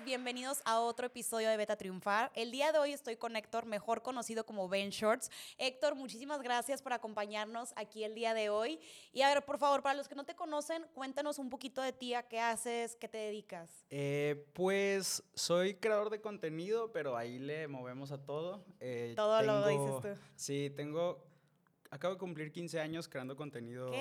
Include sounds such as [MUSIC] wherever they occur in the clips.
todos, bienvenidos a otro episodio de Beta Triunfar. El día de hoy estoy con Héctor, mejor conocido como Ben Shorts. Héctor, muchísimas gracias por acompañarnos aquí el día de hoy. Y a ver, por favor, para los que no te conocen, cuéntanos un poquito de ti, a qué haces, qué te dedicas. Eh, pues soy creador de contenido, pero ahí le movemos a todo. Eh, todo lo dices tú. Sí, tengo acabo de cumplir 15 años creando contenido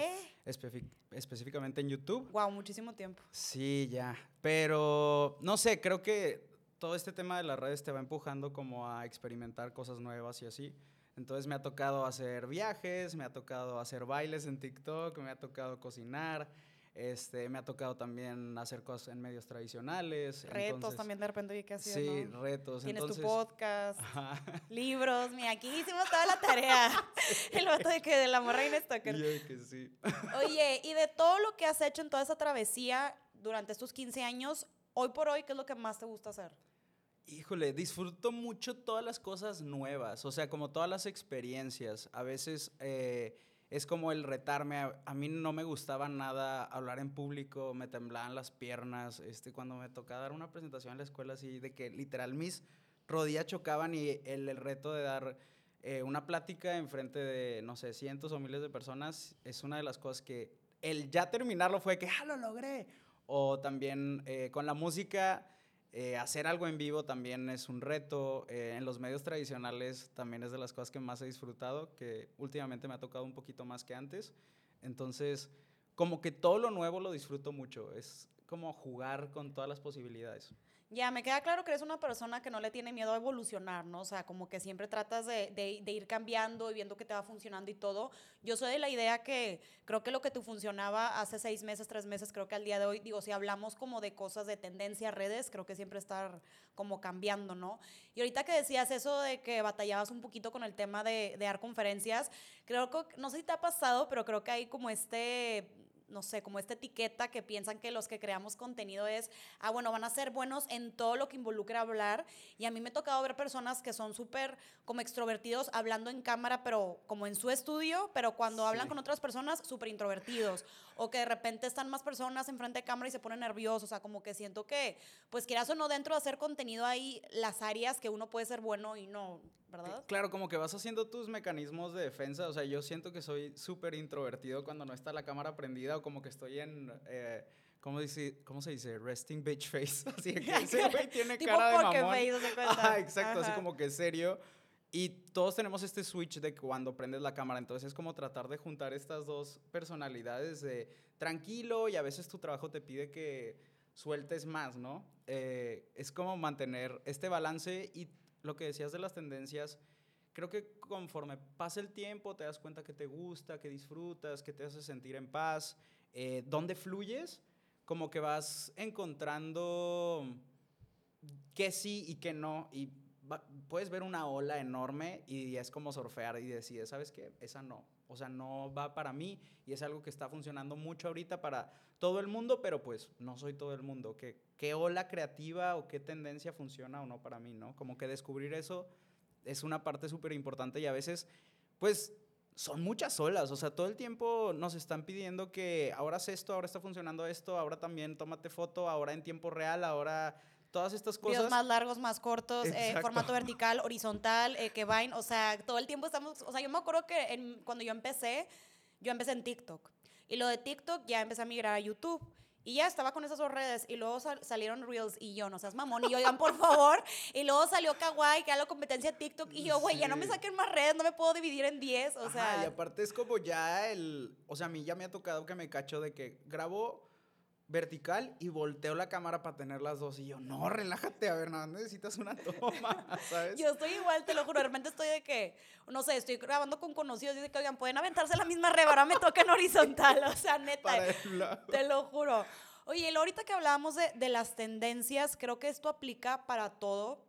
específicamente en YouTube. Wow, muchísimo tiempo. Sí, ya. Pero no sé, creo que todo este tema de las redes te va empujando como a experimentar cosas nuevas y así. Entonces me ha tocado hacer viajes, me ha tocado hacer bailes en TikTok, me ha tocado cocinar. Este, me ha tocado también hacer cosas en medios tradicionales. Retos también de repente vi que hacías, Sí, retos. Tienes tu podcast, [LAUGHS] libros. Mira, aquí hicimos toda la tarea. [LAUGHS] El vato de que de la morra Stalker. Yo que sí. [LAUGHS] Oye, y de todo lo que has hecho en toda esa travesía durante estos 15 años, hoy por hoy, ¿qué es lo que más te gusta hacer? Híjole, disfruto mucho todas las cosas nuevas, o sea, como todas las experiencias. A veces... Eh, es como el retarme. A, mí no me gustaba nada hablar en público, me temblaban las piernas. Este, cuando me tocaba dar una presentación en la escuela, así de que literal mis rodillas chocaban y el, reto de dar eh, una plática en frente de, no sé, cientos o miles de personas es una de las cosas que el ya terminarlo fue que, ¡ah, lo logré! O también eh, con la música eh, hacer algo en vivo también es un reto. Eh, en los medios tradicionales también es de las cosas que más he disfrutado, que últimamente me ha tocado un poquito más que antes. Entonces, como que todo lo nuevo lo disfruto mucho. Es como jugar con todas las posibilidades. Ya, me queda claro que eres una persona que no le tiene miedo a evolucionar, ¿no? O sea, como que siempre tratas de, de, ir cambiando y viendo que te va funcionando y todo. Yo soy de la idea que creo que lo que te funcionaba hace seis meses, tres meses, creo que al día de hoy, digo, si hablamos como de cosas de tendencia, redes, creo que siempre estar como cambiando, ¿no? Y ahorita que decías eso de que batallabas un poquito con el tema de, de dar conferencias, creo que, no sé si te ha pasado, pero creo que hay como este no sé, como esta etiqueta que piensan que los que creamos contenido es, ah, bueno, van a ser buenos en todo lo que involucra hablar. Y a mí me ha tocado ver personas que son súper como extrovertidos hablando en cámara, pero como en su estudio, pero cuando hablan con otras personas, súper introvertidos. O que de repente están más personas enfrente de cámara y se ponen nerviosos. O sea, como que siento que, pues quieras o no, dentro de hacer contenido hay las áreas que uno puede ser bueno y no. ¿verdad? Claro, como que vas haciendo tus mecanismos de defensa. O sea, yo siento que soy súper introvertido cuando no está la cámara prendida o como que estoy en... Eh, ¿Cómo, dice, ¿Cómo se dice? Resting bitch face. [LAUGHS] Así que [LAUGHS] ese güey tiene cara de mamón. Face, exacto, así como que serio. Y todos tenemos este switch de cuando prendes la cámara. Entonces es como tratar de juntar estas dos personalidades de tranquilo y a veces tu trabajo te pide que sueltes más, ¿no? Eh, es como mantener este balance y lo que decías de las tendencias, creo que conforme pasa el tiempo te das cuenta que te gusta, que disfrutas, que te hace sentir en paz, eh, dónde fluyes, como que vas encontrando que sí y que no, y puedes ver una ola enorme y es como surfear y decides, ¿sabes qué? Esa no. O sea, no va para mí y es algo que está funcionando mucho ahorita para todo el mundo, pero pues no soy todo el mundo. ¿Qué, qué ola creativa o qué tendencia funciona o no para mí, ¿no? Como que descubrir eso es una parte súper importante y a veces, pues son muchas olas, o sea, todo el tiempo nos están pidiendo que ahora haz esto, ahora está funcionando esto, ahora también tómate foto, ahora en tiempo real, ahora todas estas cosas. Videos más largos, más cortos, eh, formato vertical, horizontal, eh, que vayan, o sea, todo el tiempo estamos, o sea, yo me acuerdo que cuando yo empecé, yo empecé en TikTok. Y lo de TikTok ya empecé a migrar a YouTube. Y ya estaba con esas dos redes y luego salieron Reels y yo, no seas mamón, y yo, oigan, por favor. [LAUGHS] Y luego salió Kawaii, que era la competencia TikTok, y yo, güey, ya no me saquen más redes, no me puedo dividir en 10, o sea. y aparte es como ya el, o sea, a mí ya me ha tocado que me cacho de que grabo vertical y volteo la cámara para tener las dos. Y yo, no, relájate, a ver, nada, necesitas una toma, [LAUGHS] ¿sabes? yo estoy igual, te lo juro, de repente estoy de que, no sé, estoy grabando con conocidos y de que, oigan, pueden aventarse la misma reba, ahora me toca en horizontal, o sea, neta, te lo juro. Oye, ahorita que hablábamos de, de las tendencias, creo que esto aplica para todo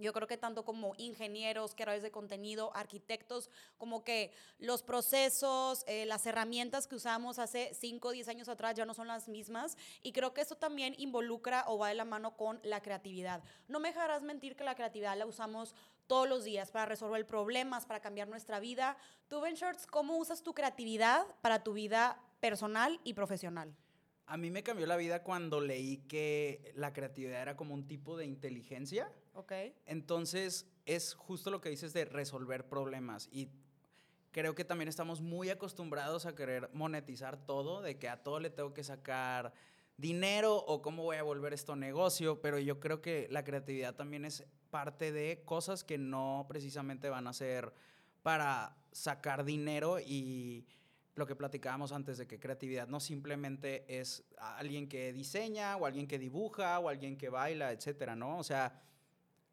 yo creo que tanto como ingenieros, creadores de contenido, arquitectos, como que los procesos, eh, las herramientas que usamos hace 5 o 10 años atrás ya no son las mismas. Y creo que eso también involucra o va de la mano con la creatividad. No me dejarás mentir que la creatividad la usamos todos los días para resolver problemas, para cambiar nuestra vida. Tú, Ben Shorts, ¿cómo usas tu creatividad para tu vida personal y profesional? A mí me cambió la vida cuando leí que la creatividad era como un tipo de inteligencia. Ok. Entonces, es justo lo que dices de resolver problemas. Y creo que también estamos muy acostumbrados a querer monetizar todo, de que a todo le tengo que sacar dinero o cómo voy a volver esto negocio, pero yo creo que la creatividad también es parte de cosas que no precisamente van a ser para sacar dinero y lo que platicábamos antes de que creatividad no simplemente es alguien que diseña o alguien que dibuja o alguien que baila, etcétera, ¿no? O sea,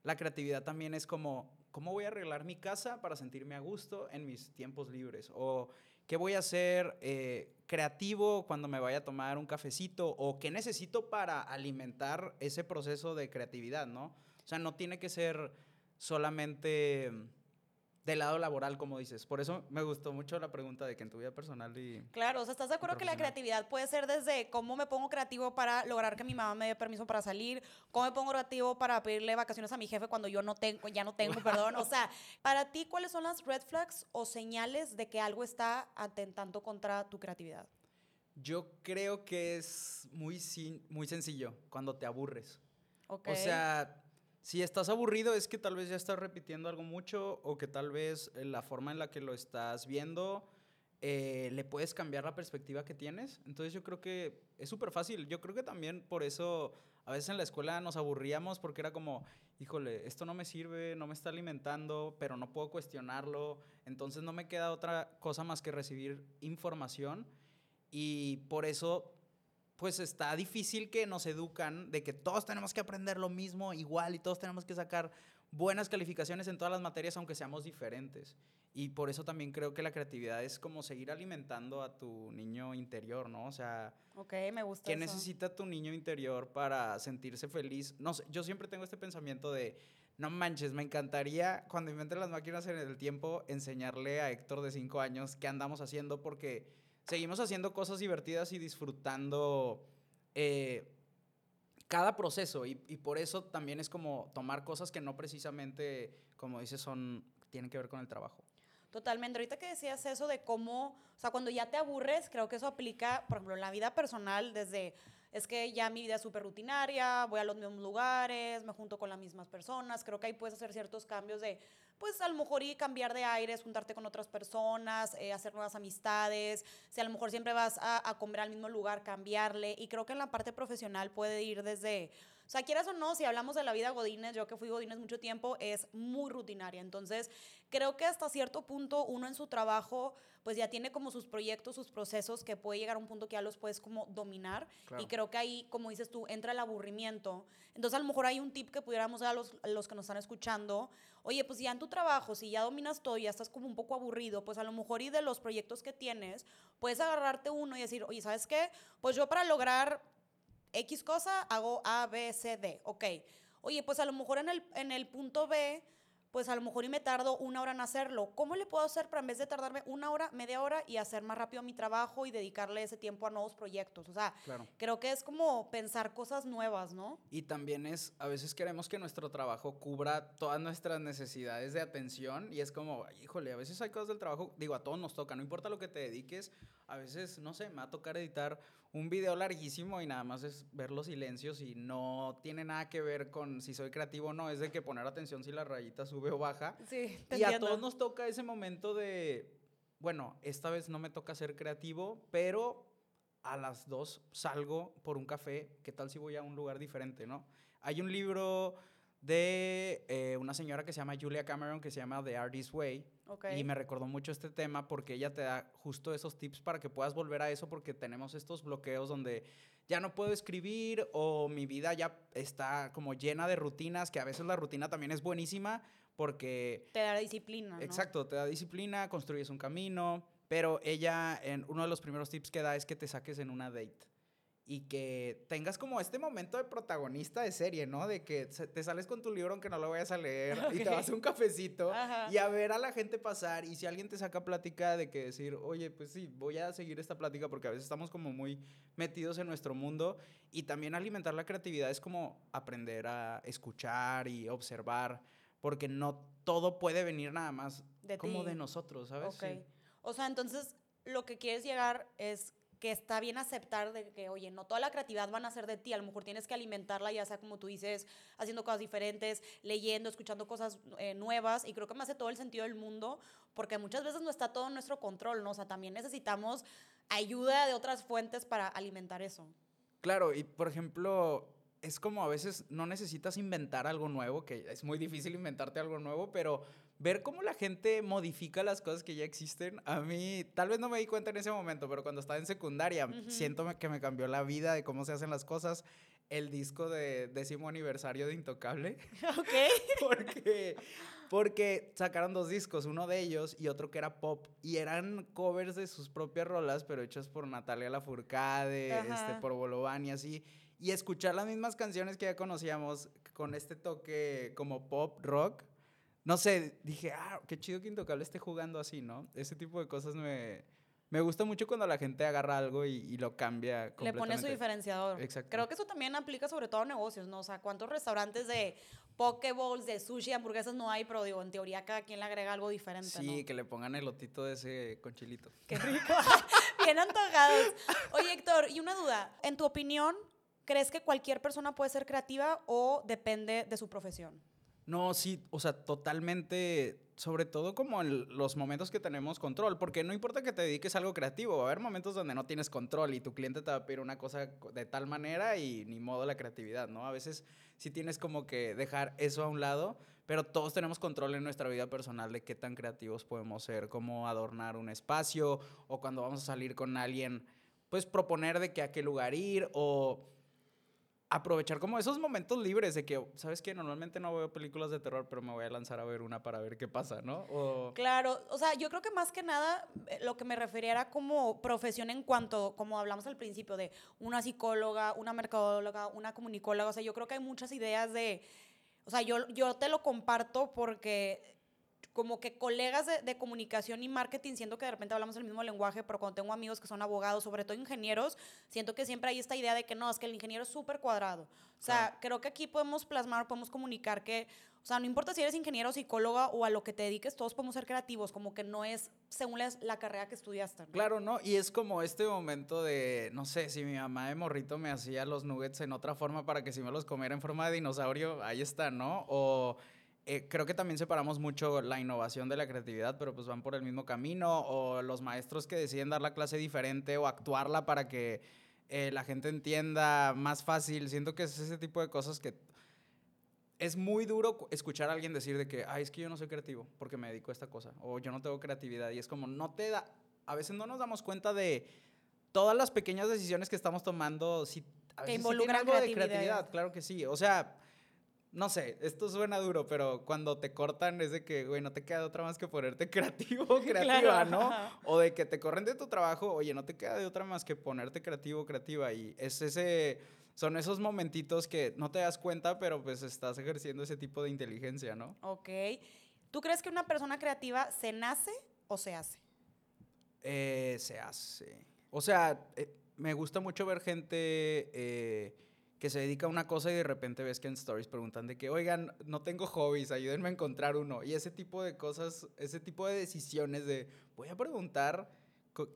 la creatividad también es como, ¿cómo voy a arreglar mi casa para sentirme a gusto en mis tiempos libres? O ¿qué voy a hacer eh, creativo cuando me vaya a tomar un cafecito? ¿O qué necesito para alimentar ese proceso de creatividad, ¿no? O sea, no tiene que ser solamente del lado laboral, como dices. Por eso me gustó mucho la pregunta de que en tu vida personal y... Claro, o sea, ¿estás de acuerdo que la creatividad puede ser desde cómo me pongo creativo para lograr que mi mamá me dé permiso para salir, cómo me pongo creativo para pedirle vacaciones a mi jefe cuando yo no tengo, ya no tengo, [LAUGHS] perdón. O sea, para ti, ¿cuáles son las red flags o señales de que algo está atentando contra tu creatividad? Yo creo que es muy, muy sencillo cuando te aburres. Okay. O sea, si estás aburrido es que tal vez ya estás repitiendo algo mucho o que tal vez eh, la forma en la que lo estás viendo eh, le puedes cambiar la perspectiva que tienes. Entonces yo creo que es súper fácil. Yo creo que también por eso a veces en la escuela nos aburríamos porque era como, híjole, esto no me sirve, no me está alimentando, pero no puedo cuestionarlo. Entonces no me queda otra cosa más que recibir información y por eso pues está difícil que nos educan de que todos tenemos que aprender lo mismo igual y todos tenemos que sacar buenas calificaciones en todas las materias aunque seamos diferentes. Y por eso también creo que la creatividad es como seguir alimentando a tu niño interior, ¿no? O sea, ok, me gusta. ¿Qué necesita tu niño interior para sentirse feliz? No sé, yo siempre tengo este pensamiento de, no manches, me encantaría cuando inventen las máquinas en el tiempo enseñarle a Héctor de 5 años qué andamos haciendo porque seguimos haciendo cosas divertidas y disfrutando eh, cada proceso. Y, por eso también es como tomar cosas que no precisamente, como dices, son, tienen que ver con el trabajo. Totalmente. Ahorita que decías eso de cómo, o sea, cuando ya te aburres, creo que eso aplica, por ejemplo, en la vida personal, desde, es que ya mi vida es súper rutinaria, voy a los mismos lugares, me junto con las mismas personas, creo que ahí puedes hacer ciertos cambios de, pues a lo mejor y cambiar de aires, juntarte con otras personas, eh, hacer nuevas amistades, si a lo mejor siempre vas a, comer al mismo lugar, cambiarle. Y creo que en la parte profesional puede ir desde, o sea, quieras o no, si hablamos de la vida Godínez, yo que fui Godínez mucho tiempo, es muy rutinaria. Entonces, creo que hasta cierto punto uno en su trabajo pues ya tiene como sus proyectos, sus procesos que puede llegar a un punto que ya los puedes como dominar y creo que ahí, como dices tú, entra el aburrimiento. Entonces a lo mejor hay un tip que pudiéramos dar a los, a los que nos están escuchando, oye, pues ya en tu trabajo, si ya dominas todo y ya estás como un poco aburrido, pues a lo mejor y de los proyectos que tienes, puedes agarrarte uno y decir, oye, ¿sabes qué? Pues yo para lograr X cosa hago A, B, C, D, ok. Oye, pues a lo mejor en el, en el punto B pues a lo mejor y me tardo una hora en hacerlo. ¿Cómo le puedo hacer para en vez de tardarme una hora, media hora y hacer más rápido mi trabajo y dedicarle ese tiempo a nuevos proyectos? O sea, creo que es como pensar cosas nuevas, ¿no? Y también es, a veces queremos que nuestro trabajo cubra todas nuestras necesidades de atención y es como, híjole, a veces hay cosas del trabajo, digo, a todos nos toca, no importa lo que te dediques, a veces, no sé, me va a tocar editar un video larguísimo y nada más es ver los silencios y no tiene nada que ver con si soy creativo o no, es de que poner atención si la rayita sube o baja. Sí, y a todos nos toca ese momento de, bueno, esta vez no me toca ser creativo, pero a las dos salgo por un café, ¿qué tal si voy a un lugar diferente, no? Hay un libro de eh, una señora que se llama Julia Cameron que se llama The Artist Way. Y me recordó mucho este tema porque ella te da justo esos tips para que puedas volver a eso porque tenemos estos bloqueos donde ya no puedo escribir o mi vida ya está como llena de rutinas, que a veces la rutina también es buenísima porque... Te da disciplina. Exacto, te da disciplina, construyes un camino, pero ella, en uno de los primeros tips que da es que te saques en una date y que tengas como este momento de protagonista de serie, ¿no? De que te sales con tu libro aunque no lo vayas a leer [LAUGHS] y te vas a un cafecito y a ver a la gente pasar y si alguien te saca plática de que decir, oye, pues sí, voy a seguir esta plática porque a veces estamos como muy metidos en nuestro mundo y también alimentar la creatividad es como aprender a escuchar y observar porque no todo puede venir nada más de como de nosotros, ¿sabes? Ok. O sea, entonces lo que quieres llegar es que está bien aceptar de que, oye, no toda la creatividad van a ser de ti, a lo mejor tienes que alimentarla, ya sea como tú dices, haciendo cosas diferentes, leyendo, escuchando cosas eh, nuevas, y creo que me hace todo el sentido del mundo, porque muchas veces no está todo en nuestro control, ¿no? O sea, también necesitamos ayuda de otras fuentes para alimentar eso. Claro, y por ejemplo, es como a veces no necesitas inventar algo nuevo, que es muy difícil inventarte algo nuevo, pero ver cómo la gente modifica las cosas que ya existen, a mí tal vez no me di cuenta en ese momento, pero cuando estaba en secundaria, siento que me cambió la vida de cómo se hacen las cosas. El disco de décimo aniversario de Intocable. [LAUGHS] Ok. [LAUGHS] porque, porque sacaron dos discos, uno de ellos y otro que era pop. Y eran covers de sus propias rolas, pero hechas por Natalia Lafourcade, este, por Bolovan y así. Y escuchar las mismas canciones que ya conocíamos con este toque como pop, rock, no sé, dije, ah, qué chido que Intocable esté jugando así, ¿no? Ese tipo de cosas me, me gusta mucho cuando la gente agarra algo y, lo cambia Le pone su diferenciador. Exacto. Creo que eso también aplica sobre todo a negocios, ¿no? O sea, ¿cuántos restaurantes de pokeballs, de sushi, hamburguesas no hay? Pero digo, en teoría cada quien le agrega algo diferente, Sí, que le pongan el lotito de ese conchilito. Qué rico. [LAUGHS] Bien antojados. Oye, Héctor, y una duda. En tu opinión, ¿crees que cualquier persona puede ser creativa o depende de su profesión? No, sí, o sea, totalmente, sobre todo como en los momentos que tenemos control, porque no importa que te dediques a algo creativo, va a haber momentos donde no tienes control y tu cliente te va a pedir una cosa de tal manera y ni modo la creatividad, ¿no? A veces sí tienes como que dejar eso a un lado, pero todos tenemos control en nuestra vida personal de qué tan creativos podemos ser, cómo adornar un espacio o cuando vamos a salir con alguien, pues proponer de qué a qué lugar ir o aprovechar como esos momentos libres de que, ¿sabes qué? Normalmente no veo películas de terror, pero me voy a lanzar a ver una para ver qué pasa, ¿no? Claro, o sea, yo creo que más que nada eh, lo que me refería era como profesión en cuanto, como hablamos al principio, de una psicóloga, una mercadóloga, una comunicóloga, o sea, yo creo que hay muchas ideas de, o sea, yo, yo te lo comparto porque como que colegas de, comunicación y marketing, siento que de repente hablamos el mismo lenguaje, pero cuando tengo amigos que son abogados, sobre todo ingenieros, siento que siempre hay esta idea de que no, es que el ingeniero es súper cuadrado. O sea, creo que aquí podemos plasmar, podemos comunicar que, o sea, no importa si eres ingeniero, psicóloga o a lo que te dediques, todos podemos ser creativos, como que no es según la, carrera que estudiaste. Claro, ¿no? Y es como este momento de, no sé, si mi mamá de morrito me hacía los nuggets en otra forma para que si me los comiera en forma de dinosaurio, ahí está, ¿no? O eh, creo que también separamos mucho la innovación de la creatividad, pero pues van por el mismo camino, o los maestros que deciden dar la clase diferente o actuarla para que eh, la gente entienda más fácil. Siento que es ese tipo de cosas que es muy duro escuchar a alguien decir de que, ay, es que yo no soy creativo porque me dedico a esta cosa, o yo no tengo creatividad, y es como, no te da, a veces no nos damos cuenta de todas las pequeñas decisiones que estamos tomando, si a veces que involucran algo de creatividad, claro que sí, o sea no sé, esto suena duro, pero cuando te cortan es de que, güey, no te queda otra más que ponerte [LAUGHS] creativo o creativa, ¿no? O de que te corren de tu trabajo, oye, no te queda de otra más que ponerte creativo o creativa. Y es ese, son esos momentitos que no te das cuenta, pero pues estás ejerciendo ese tipo de inteligencia, ¿no? Ok. ¿Tú crees que una persona creativa se nace o se hace? Eh, se hace. O sea, eh, me gusta mucho ver gente... Eh, que se dedica a una cosa y de repente ves que en stories preguntan de que, oigan, no tengo hobbies, ayúdenme a encontrar uno. Y ese tipo de cosas, ese tipo de decisiones de, voy a preguntar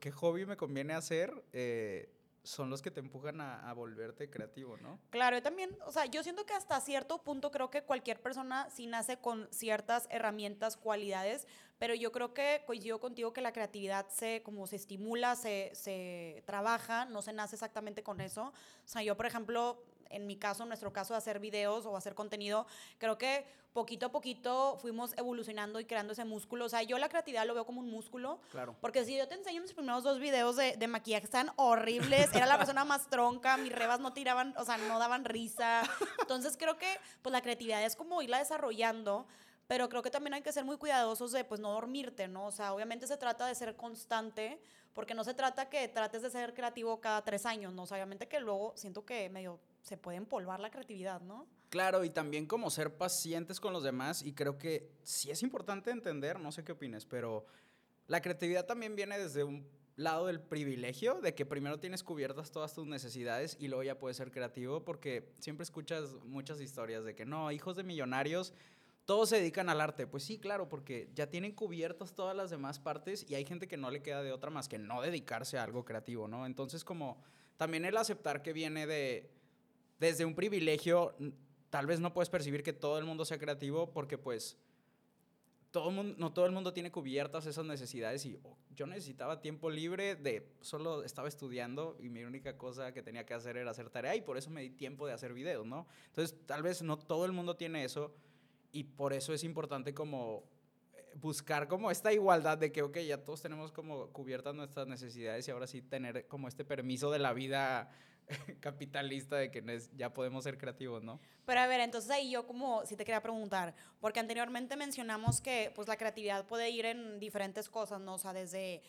qué hobby me conviene hacer, eh, son los que te empujan a, volverte creativo, ¿no? Claro, yo también, o sea, yo siento que hasta cierto punto creo que cualquier persona sí nace con ciertas herramientas, cualidades, pero yo creo que coincido contigo que la creatividad se, como se estimula, se, se trabaja, no se nace exactamente con eso. O sea, yo, por ejemplo, en mi caso, en nuestro caso de hacer videos o hacer contenido, creo que poquito a poquito fuimos evolucionando y creando ese músculo. O sea, yo la creatividad lo veo como un músculo. Claro. Porque si yo te enseño mis primeros dos videos de, de maquillaje, están horribles. Era la persona más tronca, mis rebas no tiraban, o sea, no daban risa. Entonces creo que pues la creatividad es como irla desarrollando pero creo que también hay que ser muy cuidadosos de pues no dormirte, ¿no? O sea, obviamente se trata de ser constante, porque no se trata que trates de ser creativo cada tres años, ¿no? O sea, obviamente que luego siento que medio se puede empolvar la creatividad, ¿no? Claro, y también como ser pacientes con los demás, y creo que sí es importante entender, no sé qué opines, pero la creatividad también viene desde un lado del privilegio, de que primero tienes cubiertas todas tus necesidades y luego ya puedes ser creativo, porque siempre escuchas muchas historias de que no, hijos de millonarios todos se dedican al arte. Pues sí, claro, porque ya tienen cubiertas todas las demás partes y hay gente que no le queda de otra más que no dedicarse a algo creativo, ¿no? Entonces, como también el aceptar que viene de, desde un privilegio, tal vez no puedes percibir que todo el mundo sea creativo porque pues todo mundo, no todo el mundo tiene cubiertas esas necesidades y oh, yo necesitaba tiempo libre de solo estaba estudiando y mi única cosa que tenía que hacer era hacer tarea y por eso me di tiempo de hacer videos, ¿no? Entonces, tal vez no todo el mundo tiene eso y por eso es importante como eh, buscar como esta igualdad de que, ok, ya todos tenemos como cubiertas nuestras necesidades y ahora sí tener como este permiso de la vida [LAUGHS] capitalista de que ya podemos ser creativos, ¿no? Pero a ver, entonces ahí yo como si te quería preguntar, porque anteriormente mencionamos que pues la creatividad puede ir en diferentes cosas, ¿no? O sea, desde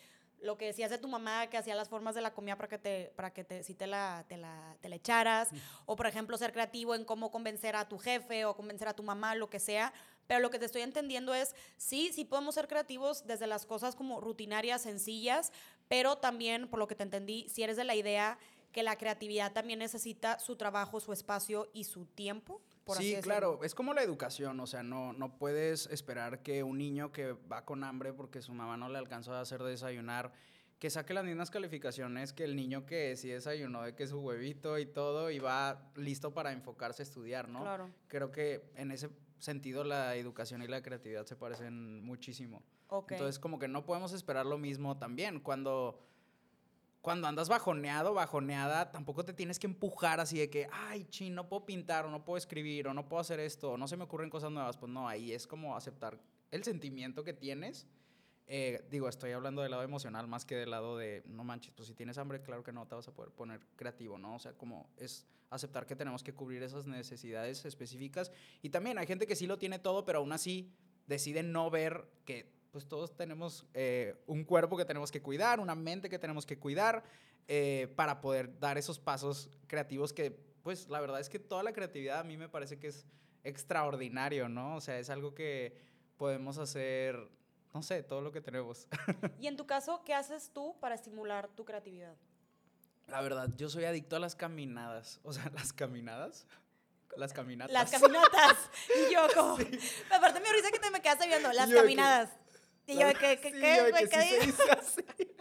lo que decías de tu mamá que hacía las formas de la comida para que te para que te si te la te la, te la echaras o por ejemplo ser creativo en cómo convencer a tu jefe o convencer a tu mamá lo que sea pero lo que te estoy entendiendo es sí sí podemos ser creativos desde las cosas como rutinarias sencillas pero también por lo que te entendí si eres de la idea que la creatividad también necesita su trabajo, su espacio y su tiempo. Por sí, claro, es como la educación, o sea, no, no puedes esperar que un niño que va con hambre porque su mamá no le alcanzó a hacer desayunar, que saque las mismas calificaciones que el niño que sí desayunó de que su huevito y todo y va listo para enfocarse a estudiar, ¿no? Claro. Creo que en ese sentido la educación y la creatividad se parecen muchísimo. Entonces, como que no podemos esperar lo mismo también. Cuando cuando andas bajoneado, bajoneada, tampoco te tienes que empujar así de que, ay, chin, no puedo pintar o no puedo escribir o no puedo hacer esto o no se me ocurren cosas nuevas. Pues no, ahí es como aceptar el sentimiento que tienes. Eh, digo, estoy hablando del lado emocional más que del lado de, no manches, pues si tienes hambre, claro que no te vas a poder poner creativo, ¿no? O sea, como es aceptar que tenemos que cubrir esas necesidades específicas. Y también hay gente que sí lo tiene todo, pero aún así decide no ver que pues todos tenemos eh, un cuerpo que tenemos que cuidar, una mente que tenemos que cuidar eh, para poder dar esos pasos creativos que, pues la verdad es que toda la creatividad a mí me parece que es extraordinario, ¿no? O sea, es algo que podemos hacer, no sé, todo lo que tenemos. [LAUGHS] y en tu caso, ¿qué haces tú para estimular tu creatividad? La verdad, yo soy adicto a las caminadas. O sea, [LAUGHS] las caminadas. Las caminatas. Las caminatas. [LAUGHS] Y yo como... Aparte me risa que te me quedaste viendo. Las caminadas. Y yo, ¿qué, qué, qué, ¿qué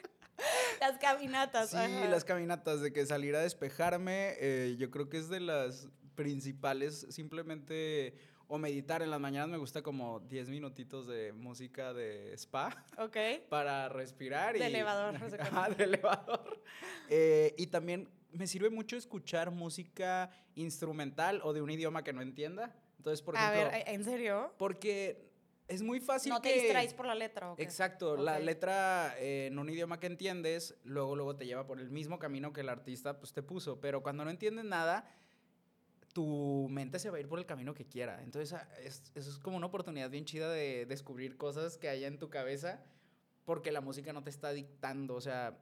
[LAUGHS] Las caminatas. Sí, las caminatas, de que salir a despejarme, eh, yo creo que es de las principales, simplemente, o meditar en las mañanas me gusta como 10 minutitos de música de spa. [LAUGHS] Ok. Para respirar. De elevador. Ah, [LAUGHS] de elevador. Eh, y también me sirve mucho escuchar música instrumental o de un idioma que no entienda. Entonces, por ejemplo... A ver, ¿en serio? Porque es muy fácil no te distraes por la letra, ¿o Exacto, la letra eh, en un idioma que entiendes, luego, luego te lleva por el mismo camino que el artista pues, te puso, pero cuando no entiendes nada, tu mente se va a ir por el camino que quiera. Entonces, ah, es, eso es como una oportunidad bien chida de descubrir cosas que hay en tu cabeza, porque la música no te está dictando, o sea,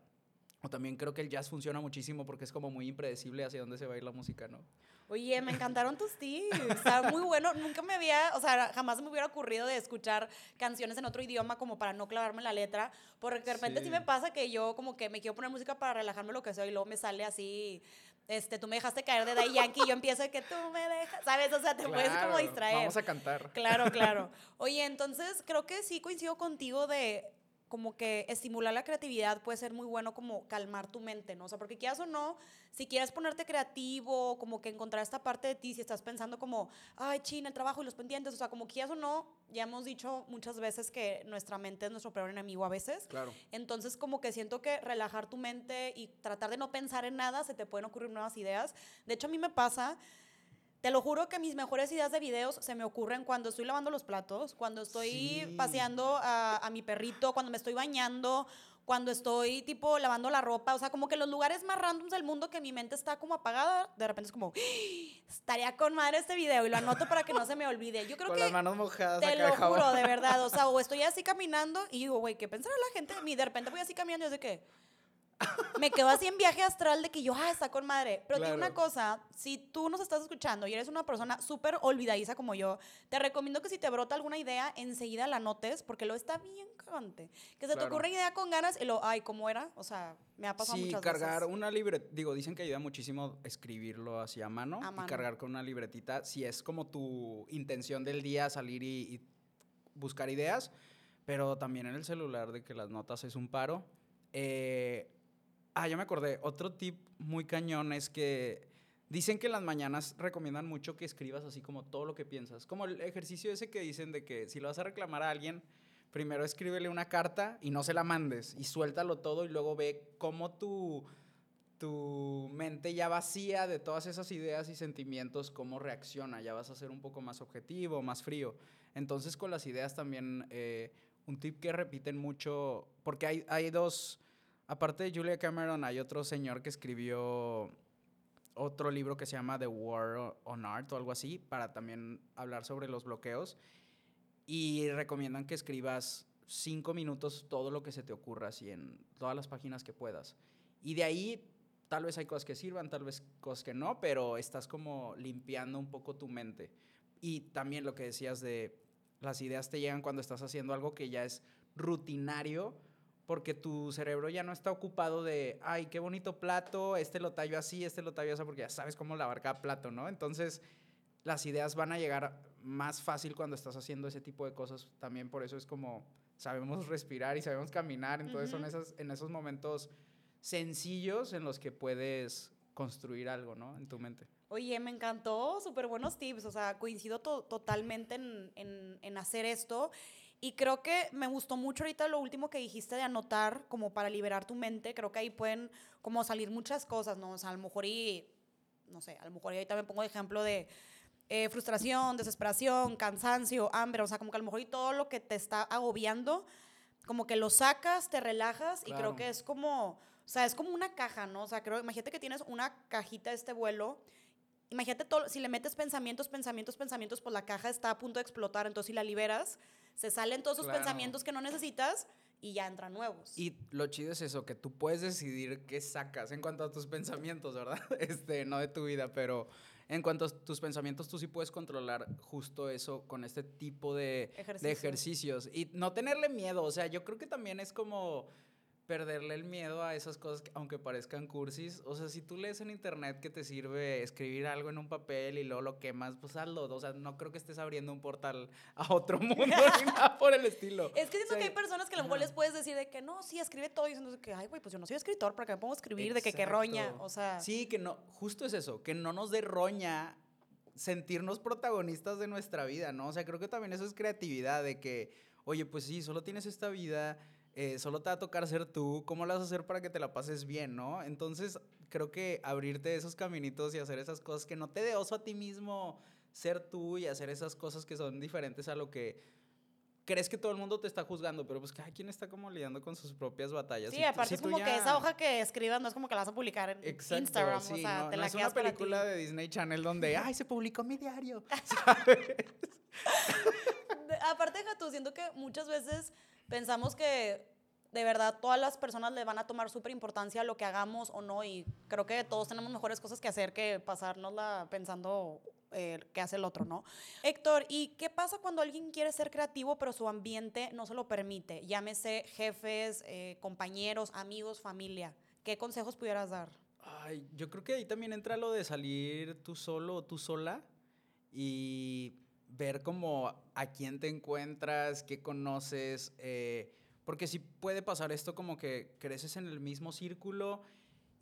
o también creo que el jazz funciona muchísimo porque es como muy impredecible hacia dónde se va a ir la música, ¿no? Oye, me encantaron tus tips. Está muy bueno. Nunca me había, o sea, jamás me hubiera ocurrido de escuchar canciones en otro idioma como para no clavarme la letra. Porque de repente sí. me pasa que yo como que me quiero poner música para relajarme lo que soy y luego me sale así, este, tú me dejaste caer de Day Yankee y yo empiezo de que tú me dejas, ¿sabes? O sea, te puedes como distraer. Vamos a cantar. Claro, claro. [LAUGHS] Oye, entonces creo que sí coincido contigo de como que estimular la creatividad puede ser muy bueno como calmar tu mente, ¿no? O sea, porque quieras o no, si quieres ponerte creativo, como que encontrar esta parte de ti, si estás pensando como, ay, china, el trabajo y los pendientes, o sea, como quieras o no, ya hemos dicho muchas veces que nuestra mente es nuestro peor enemigo a veces. Claro. Entonces, como que siento que relajar tu mente y tratar de no pensar en nada, se te pueden ocurrir nuevas ideas. De hecho, a mí me pasa te lo juro que mis mejores ideas de videos se me ocurren cuando estoy lavando los platos, cuando estoy paseando a, mi perrito, cuando me estoy bañando, cuando estoy tipo lavando la ropa, o sea, como que los lugares más randoms del mundo que mi mente está como apagada, de repente es como, ¡Ah! estaría con madre este video y lo anoto para que no se me olvide. Yo creo con que... las manos mojadas. Te lo juro, de verdad, o sea, o estoy así [LAUGHS] caminando y digo, güey, ¿qué pensará la gente de mí? De repente voy así caminando y es de que Me quedo así en viaje astral de que yo, ah, está con madre. Pero te digo una Claro. cosa, si tú nos estás escuchando y eres una persona súper olvidadiza como yo, te recomiendo que si te brota alguna idea, enseguida la notes, porque lo está bien cagante. Que se te Claro. ocurre una idea con ganas y lo, ay, ¿cómo era? O sea, me ha pasado Sí, muchas cargar veces. una libreta, digo, dicen que ayuda muchísimo escribirlo así a mano, A mano. y cargar con una libretita, si es como tu intención del día salir y, y buscar ideas, pero también en el celular de que las notas es un paro. Eh, ah, ya me acordé, otro tip muy cañón es que dicen que las mañanas recomiendan mucho que escribas así como todo lo que piensas, como el ejercicio ese que dicen de que si lo vas a reclamar a alguien, primero escríbele una carta y no se la mandes y suéltalo todo y luego ve cómo tu, tu mente ya vacía de todas esas ideas y sentimientos, cómo reacciona, ya vas a ser un poco más objetivo, más frío. Entonces con las ideas también, eh, un tip que repiten mucho, porque hay, hay dos, aparte de Julia Cameron, hay otro señor que escribió otro libro que se llama The War on Art o algo así, para también hablar sobre los bloqueos. Y recomiendan que escribas cinco minutos todo lo que se te ocurra, así en todas las páginas que puedas. Y de ahí tal vez hay cosas que sirvan, tal vez cosas que no, pero estás como limpiando un poco tu mente. Y también lo que decías de las ideas te llegan cuando estás haciendo algo que ya es rutinario, porque tu cerebro ya no está ocupado de, ay, qué bonito plato, este lo tallo así, este lo tallo así, porque ya sabes cómo lavar cada plato, ¿no? Entonces, las ideas van a llegar más fácil cuando estás haciendo ese tipo de cosas. También por eso es como sabemos respirar y sabemos caminar. Entonces son esas, en esos momentos sencillos en los que puedes construir algo, ¿no? En tu mente. Oye, me encantó, súper buenos tips, o sea, coincido to- totalmente en, en- en hacer esto y creo que me gustó mucho ahorita lo último que dijiste de anotar como para liberar tu mente, creo que ahí pueden como salir muchas cosas, ¿no? O sea, a lo mejor y, no sé, a lo mejor y ahorita me pongo de ejemplo de eh, frustración, desesperación, cansancio, hambre, o sea, como que a lo mejor y todo lo que te está agobiando, como que lo sacas, te relajas y creo Claro. que es como, o sea, es como una caja, ¿no? O sea, creo, imagínate que tienes una cajita de este vuelo Imagínate todo, si le metes pensamientos, pensamientos, pensamientos, pues la caja está a punto de explotar, entonces si la liberas, se salen todos esos Claro. pensamientos que no necesitas y ya entran nuevos. Y lo chido es eso, que tú puedes decidir qué sacas en cuanto a tus pensamientos, ¿verdad? [LAUGHS] Este, no de tu vida, pero en cuanto a tus pensamientos, tú sí puedes controlar justo eso con este tipo de, de ejercicios. Y no tenerle miedo, o sea, yo creo que también es como perderle el miedo a esas cosas, que, aunque parezcan cursis. O sea, si tú lees en internet que te sirve escribir algo en un papel y luego lo quemas, pues hazlo. O sea, no creo que estés abriendo un portal a otro [LAUGHS] mundo ni nada por el estilo. Es que siento O sea, que hay personas que a lo mejor les puedes decir de que no, sí, escribe todo y diciendo que, ay, güey, pues yo no soy escritor, ¿para qué me pongo a escribir? De que qué roña, o sea. Sí, que no, justo es eso, que no nos dé roña sentirnos protagonistas de nuestra vida, ¿no? O sea, creo que también eso es creatividad, de que, oye, pues sí, solo tienes esta vida, eh, solo te va a tocar ser tú, ¿cómo lo vas a hacer para que te la pases bien, no? Entonces, creo que abrirte esos caminitos y hacer esas cosas que no te dé oso a ti mismo ser tú y hacer esas cosas que son diferentes a lo que crees que todo el mundo te está juzgando, pero pues cada quien está como lidiando con sus propias batallas. Sí, Si aparte si es como que esa hoja que escribas no es como que la vas a publicar en Exacto, Instagram, sí, o sea, no, te no la es una quedas para ti. película de Disney Channel donde, [LAUGHS] ay, se publicó mi diario. [LAUGHS] De- aparte, deja tú, siento que muchas veces pensamos que de verdad todas las personas le van a tomar súper importancia a lo que hagamos o no, y creo que todos tenemos mejores cosas que hacer que pasárnosla pensando eh, qué hace el otro, ¿no? Héctor, ¿y qué pasa cuando alguien quiere ser creativo pero su ambiente no se lo permite? Llámese jefes, eh, compañeros, amigos, familia. ¿Qué consejos pudieras dar? Ay, yo creo que ahí también entra lo de salir tú solo o tú sola y ver como a quién te encuentras, qué conoces, eh, porque sí puede pasar esto como que creces en el mismo círculo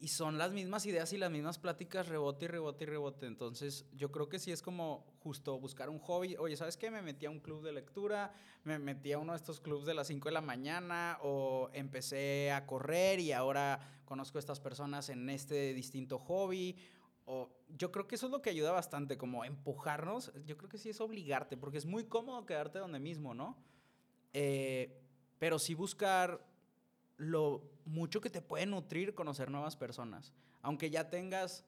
y son las mismas ideas y las mismas pláticas rebote y rebote y rebote. Entonces yo creo que sí es como justo buscar un hobby. Oye, ¿sabes qué? Me metí a un club de lectura, me metí a uno de estos clubs de las 5 de la mañana o empecé a correr y ahora conozco a estas personas en este distinto hobby. O yo creo que eso es lo que ayuda bastante, como empujarnos. Yo creo que sí es obligarte, porque es muy cómodo quedarte donde mismo, ¿no? Eh, pero sí buscar lo mucho que te puede nutrir conocer nuevas personas. Aunque ya tengas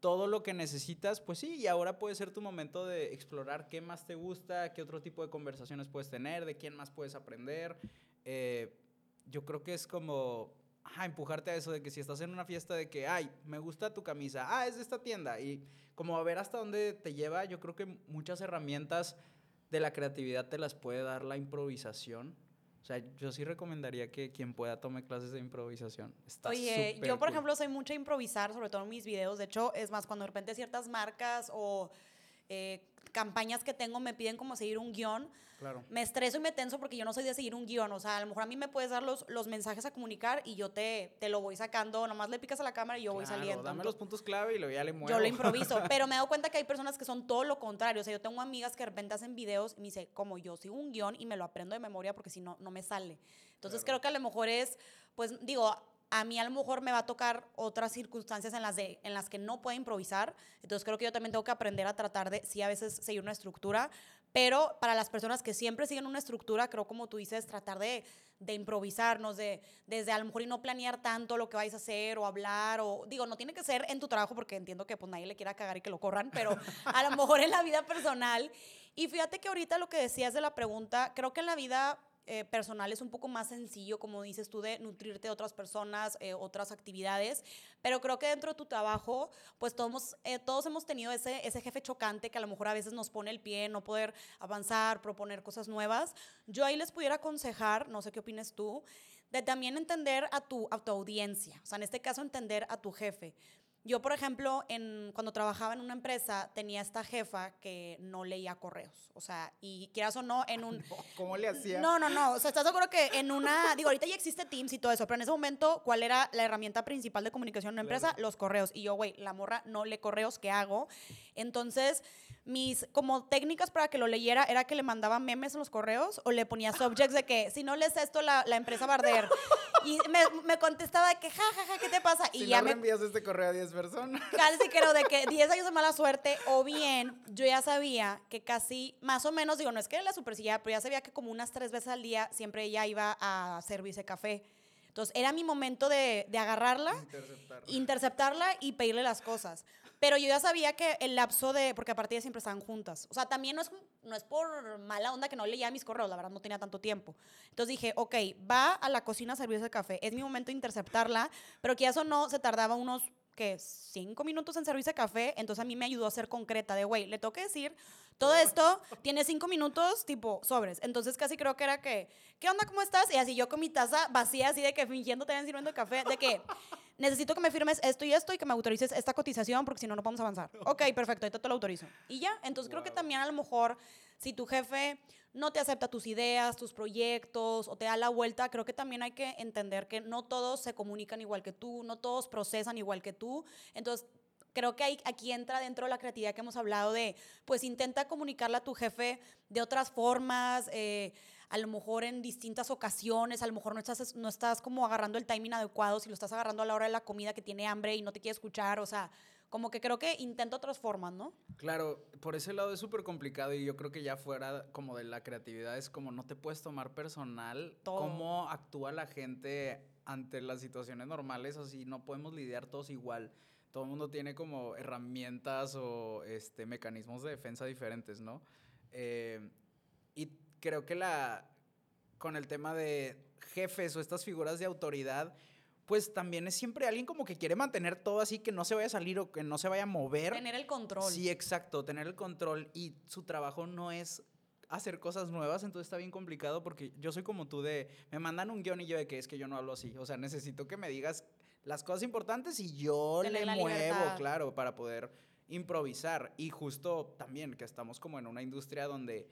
todo lo que necesitas, pues sí, y ahora puede ser tu momento de explorar qué más te gusta, qué otro tipo de conversaciones puedes tener, de quién más puedes aprender. Eh, yo creo que es como ajá, empujarte a eso de que si estás en una fiesta de que, ay, me gusta tu camisa, ah, es de esta tienda. Y como a ver hasta dónde te lleva, yo creo que muchas herramientas de la creatividad te las puede dar la improvisación. O sea, yo sí recomendaría que quien pueda tome clases de improvisación. Está Oye, yo por ejemplo soy mucho a improvisar, sobre todo en mis videos. De hecho, es más, cuando de repente ciertas marcas o eh, campañas que tengo me piden como seguir un guion, claro. me estreso y me tenso porque yo no soy de seguir un guion. O sea, a lo mejor a mí me puedes dar los, los mensajes a comunicar y yo te, te lo voy sacando, nomás le picas a la cámara y yo voy saliendo. Dame los puntos clave y luego ya le muevo. Yo lo improviso, [LAUGHS] pero me he dado cuenta que hay personas que son todo lo contrario. O sea, yo tengo amigas que de repente hacen videos y me dice, como yo sigo un guion y me lo aprendo de memoria porque si no, no me sale. Entonces creo que a lo mejor es, pues digo, a mí a lo mejor me va a tocar otras circunstancias en las, de, en las que no puedo improvisar. Entonces creo que yo también tengo que aprender a tratar de, sí, a veces seguir una estructura, pero para las personas que siempre siguen una estructura, creo como tú dices, tratar de, de improvisarnos, de, desde a lo mejor y no planear tanto lo que vais a hacer o hablar, o digo, no tiene que ser en tu trabajo porque entiendo que pues nadie le quiera cagar y que lo corran, pero [LAUGHS] a lo mejor en la vida personal. Y fíjate que ahorita lo que decías de la pregunta, creo que en la vida eh, personal es un poco más sencillo, como dices tú, de nutrirte de otras personas, eh, otras actividades, pero creo que dentro de tu trabajo, pues todos, eh, todos hemos tenido ese, ese jefe chocante que a lo mejor a veces nos pone el pie, no poder avanzar, proponer cosas nuevas. Yo ahí les pudiera aconsejar, no sé qué opinas tú, de también entender a tu, a tu audiencia, o sea, en este caso entender a tu jefe. Yo, por ejemplo, en, cuando trabajaba en una empresa, tenía esta jefa que no leía correos. O sea, y quieras o no, en un... [LAUGHS] ¿Cómo le hacía? No, no, no. O sea, ¿estás de acuerdo que en una... Digo, ahorita ya existe Teams y todo eso, pero en ese momento, ¿cuál era la herramienta principal de comunicación en una empresa? Los correos. Y yo, güey, la morra no lee correos, ¿qué hago? Entonces, mis como técnicas para que lo leyera era que le mandaba memes en los correos o le ponía subjects de que si no lees esto la, la empresa va a arder. [LAUGHS] Y me, me, contestaba de que ja, ja, ja, ¿qué te pasa? Y si ya no me envías este correo a 10 personas. [LAUGHS] Casi creo de que 10 años de mala suerte o bien yo ya sabía que casi más o menos, digo, no es que era la supersilla, pero ya sabía que como unas tres veces al día siempre ella iba a servirse café. Entonces era mi momento de, de agarrarla, interceptarla. interceptarla y pedirle las cosas. Pero yo ya sabía que el lapso de, porque aparte ya siempre estaban juntas. O sea, también no es, no es por mala onda que no leía mis correos, la verdad no tenía tanto tiempo. Entonces dije, ok, va a la cocina a servirse el café. Es mi momento de interceptarla, pero que eso no se tardaba unos que cinco minutos en servirse café, entonces a mí me ayudó a ser concreta de, güey, le tengo que decir, todo esto tiene cinco minutos, tipo, sobres. Entonces casi creo que era que, ¿qué onda, cómo estás? Y así yo con mi taza vacía, así de que fingiendo te sirviendo café, de que necesito que me firmes esto y esto y que me autorices esta cotización porque si no, no podemos avanzar. Ok, perfecto, ahorita te lo autorizo. Y ya, entonces creo que también a lo mejor si tu jefe no te acepta tus ideas, tus proyectos o te da la vuelta, creo que también hay que entender que no todos se comunican igual que tú, no todos procesan igual que tú. Entonces, creo que aquí entra dentro de la creatividad que hemos hablado de, pues intenta comunicarle a tu jefe de otras formas, eh, a lo mejor en distintas ocasiones, a lo mejor no estás, no estás como agarrando el timing adecuado, si lo estás agarrando a la hora de la comida que tiene hambre y no te quiere escuchar, o sea, como que creo que intento otras formas, ¿no? Claro, por ese lado es súper complicado y yo creo que ya fuera como de la creatividad es como no te puedes tomar personal cómo actúa la gente ante las situaciones normales, así no podemos lidiar todos igual. Todo el mundo tiene como herramientas o este, mecanismos de defensa diferentes, ¿no? Eh, y creo que la, con el tema de jefes o estas figuras de autoridad, pues también es siempre alguien como que quiere mantener todo así, que no se vaya a salir o que no se vaya a mover. Tener el control. Sí, exacto, tener el control y su trabajo no es hacer cosas nuevas, entonces está bien complicado porque yo soy como tú de, me mandan un guion y yo de que es que yo no hablo así, o sea, necesito que me digas las cosas importantes y yo le muevo, claro, para poder improvisar. Y justo también que estamos como en una industria donde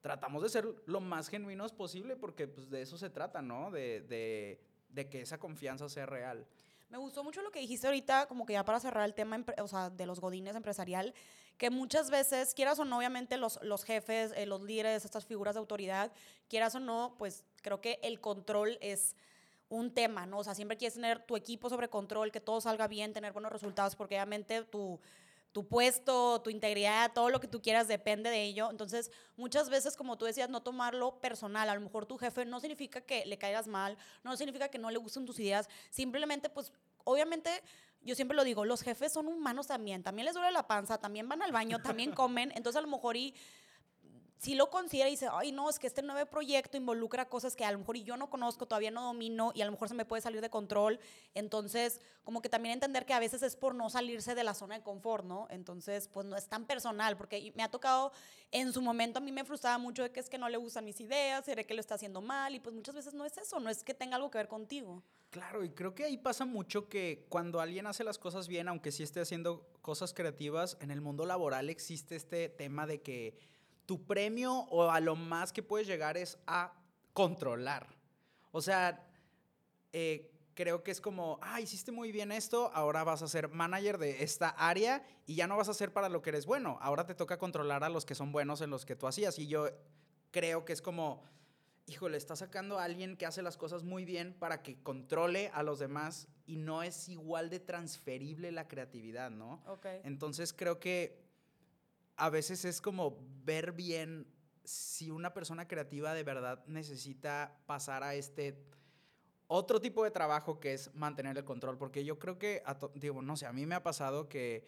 tratamos de ser lo más genuinos posible porque pues de eso se trata, ¿no? De, de de que esa confianza sea real. Me gustó mucho lo que dijiste ahorita, como que ya para cerrar el tema o sea, de los godines empresarial, que muchas veces, quieras o no, obviamente los, los jefes, eh, los líderes, estas figuras de autoridad, quieras o no, pues creo que el control es un tema, ¿no? O sea, siempre quieres tener tu equipo sobre control, que todo salga bien, tener buenos resultados, porque obviamente tu tu puesto, tu integridad, todo lo que tú quieras depende de ello. Entonces, muchas veces, como tú decías, no tomarlo personal. A lo mejor tu jefe no significa que le caigas mal, no significa que no le gusten tus ideas. Simplemente, pues, obviamente, yo siempre lo digo, los jefes son humanos también. También les duele la panza, también van al baño, también [LAUGHS] comen. Entonces, a lo mejor y si lo considera y dice, ay, no, es que este nuevo proyecto involucra cosas que a lo mejor yo no conozco, todavía no domino y a lo mejor se me puede salir de control. Entonces, como que también entender que a veces es por no salirse de la zona de confort, ¿no? Entonces, pues no es tan personal, porque me ha tocado, en su momento a mí me frustraba mucho de que es que no le gustan mis ideas, seré que lo está haciendo mal y pues muchas veces no es eso, no es que tenga algo que ver contigo. Claro, y creo que ahí pasa mucho que cuando alguien hace las cosas bien, aunque sí esté haciendo cosas creativas, en el mundo laboral existe este tema de que tu premio o a lo más que puedes llegar es a controlar. O sea, eh, creo que es como, ah, hiciste muy bien esto, ahora vas a ser manager de esta área y ya no vas a ser para lo que eres bueno, ahora te toca controlar a los que son buenos en los que tú hacías. Y yo creo que es como híjole, está sacando a alguien que hace las cosas muy bien para que controle a los demás y no es igual de transferible la creatividad, ¿no? Entonces creo que a veces es como ver bien si una persona creativa de verdad necesita pasar a este otro tipo de trabajo que es mantener el control, porque yo creo que, digo, no sé, a mí me ha pasado que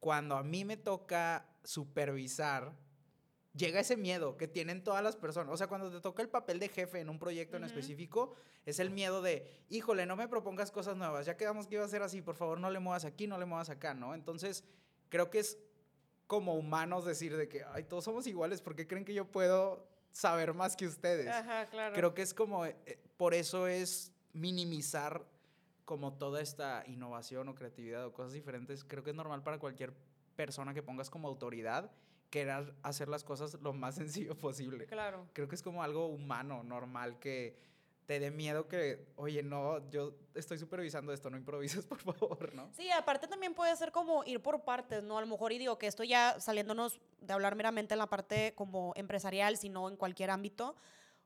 cuando a mí me toca supervisar, llega ese miedo que tienen todas las personas. O sea, cuando te toca el papel de jefe en un proyecto en específico, es el miedo de, híjole, no me propongas cosas nuevas, ya quedamos que iba a ser así, por favor no le muevas aquí, no le muevas acá, ¿no? Entonces, creo que es como humanos decir de que, ay, todos somos iguales, ¿por qué creen que yo puedo saber más que ustedes? Ajá, claro. Creo que es como, eh, por eso es minimizar como toda esta innovación o creatividad o cosas diferentes. Creo que es normal para cualquier persona que pongas como autoridad querer hacer las cosas lo más [LAUGHS] sencillo posible. Claro. Creo que es como algo humano, normal, que te dé miedo que, oye, no, yo estoy supervisando esto, no improvises, [LAUGHS] por favor, ¿no? Sí, aparte también puede ser como ir por partes, ¿no? A lo mejor, y digo que esto ya saliéndonos de hablar meramente en la parte como empresarial, sino en cualquier ámbito,